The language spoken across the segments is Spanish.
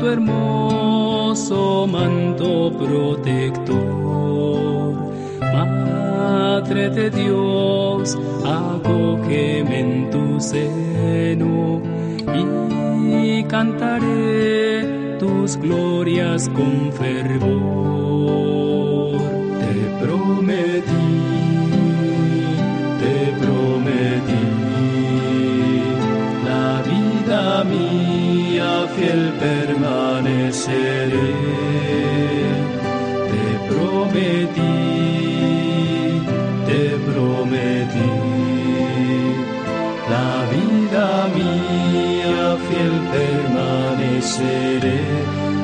tu hermoso manto protector. Madre de Dios, acógeme en tu seno y cantaré tus glorias con fervor. Te prometí, fiel permaneceré. Te prometí, te prometí, la vida mía fiel permaneceré,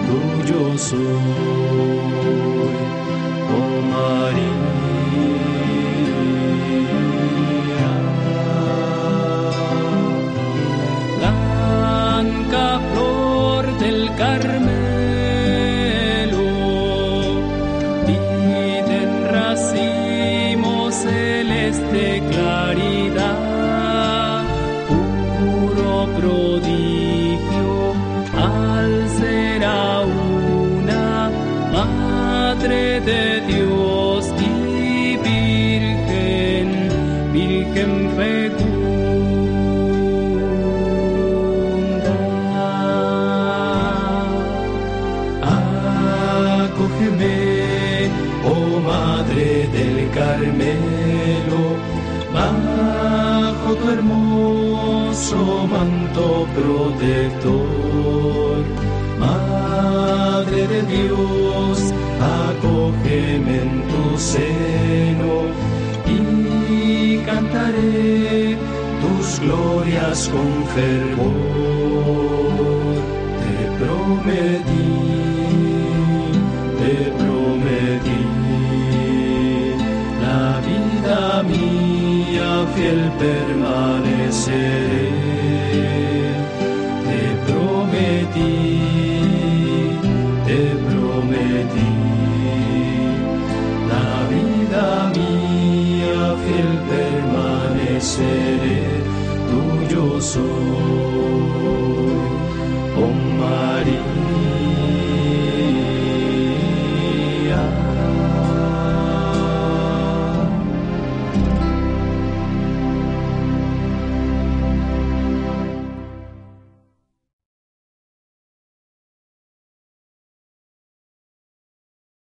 tuyo soy, del Carmelo, vida en racimo celeste claridad, puro prodigio al ser a una madre de Dios y virgen, virgen fecunda. Carmelo, bajo tu hermoso manto protector. Madre de Dios, acógeme en tu seno y cantaré tus glorias con fervor. Te prometí, mía fiel permaneceré. Te prometí, te prometí, la vida mía fiel permaneceré, tuyo soy.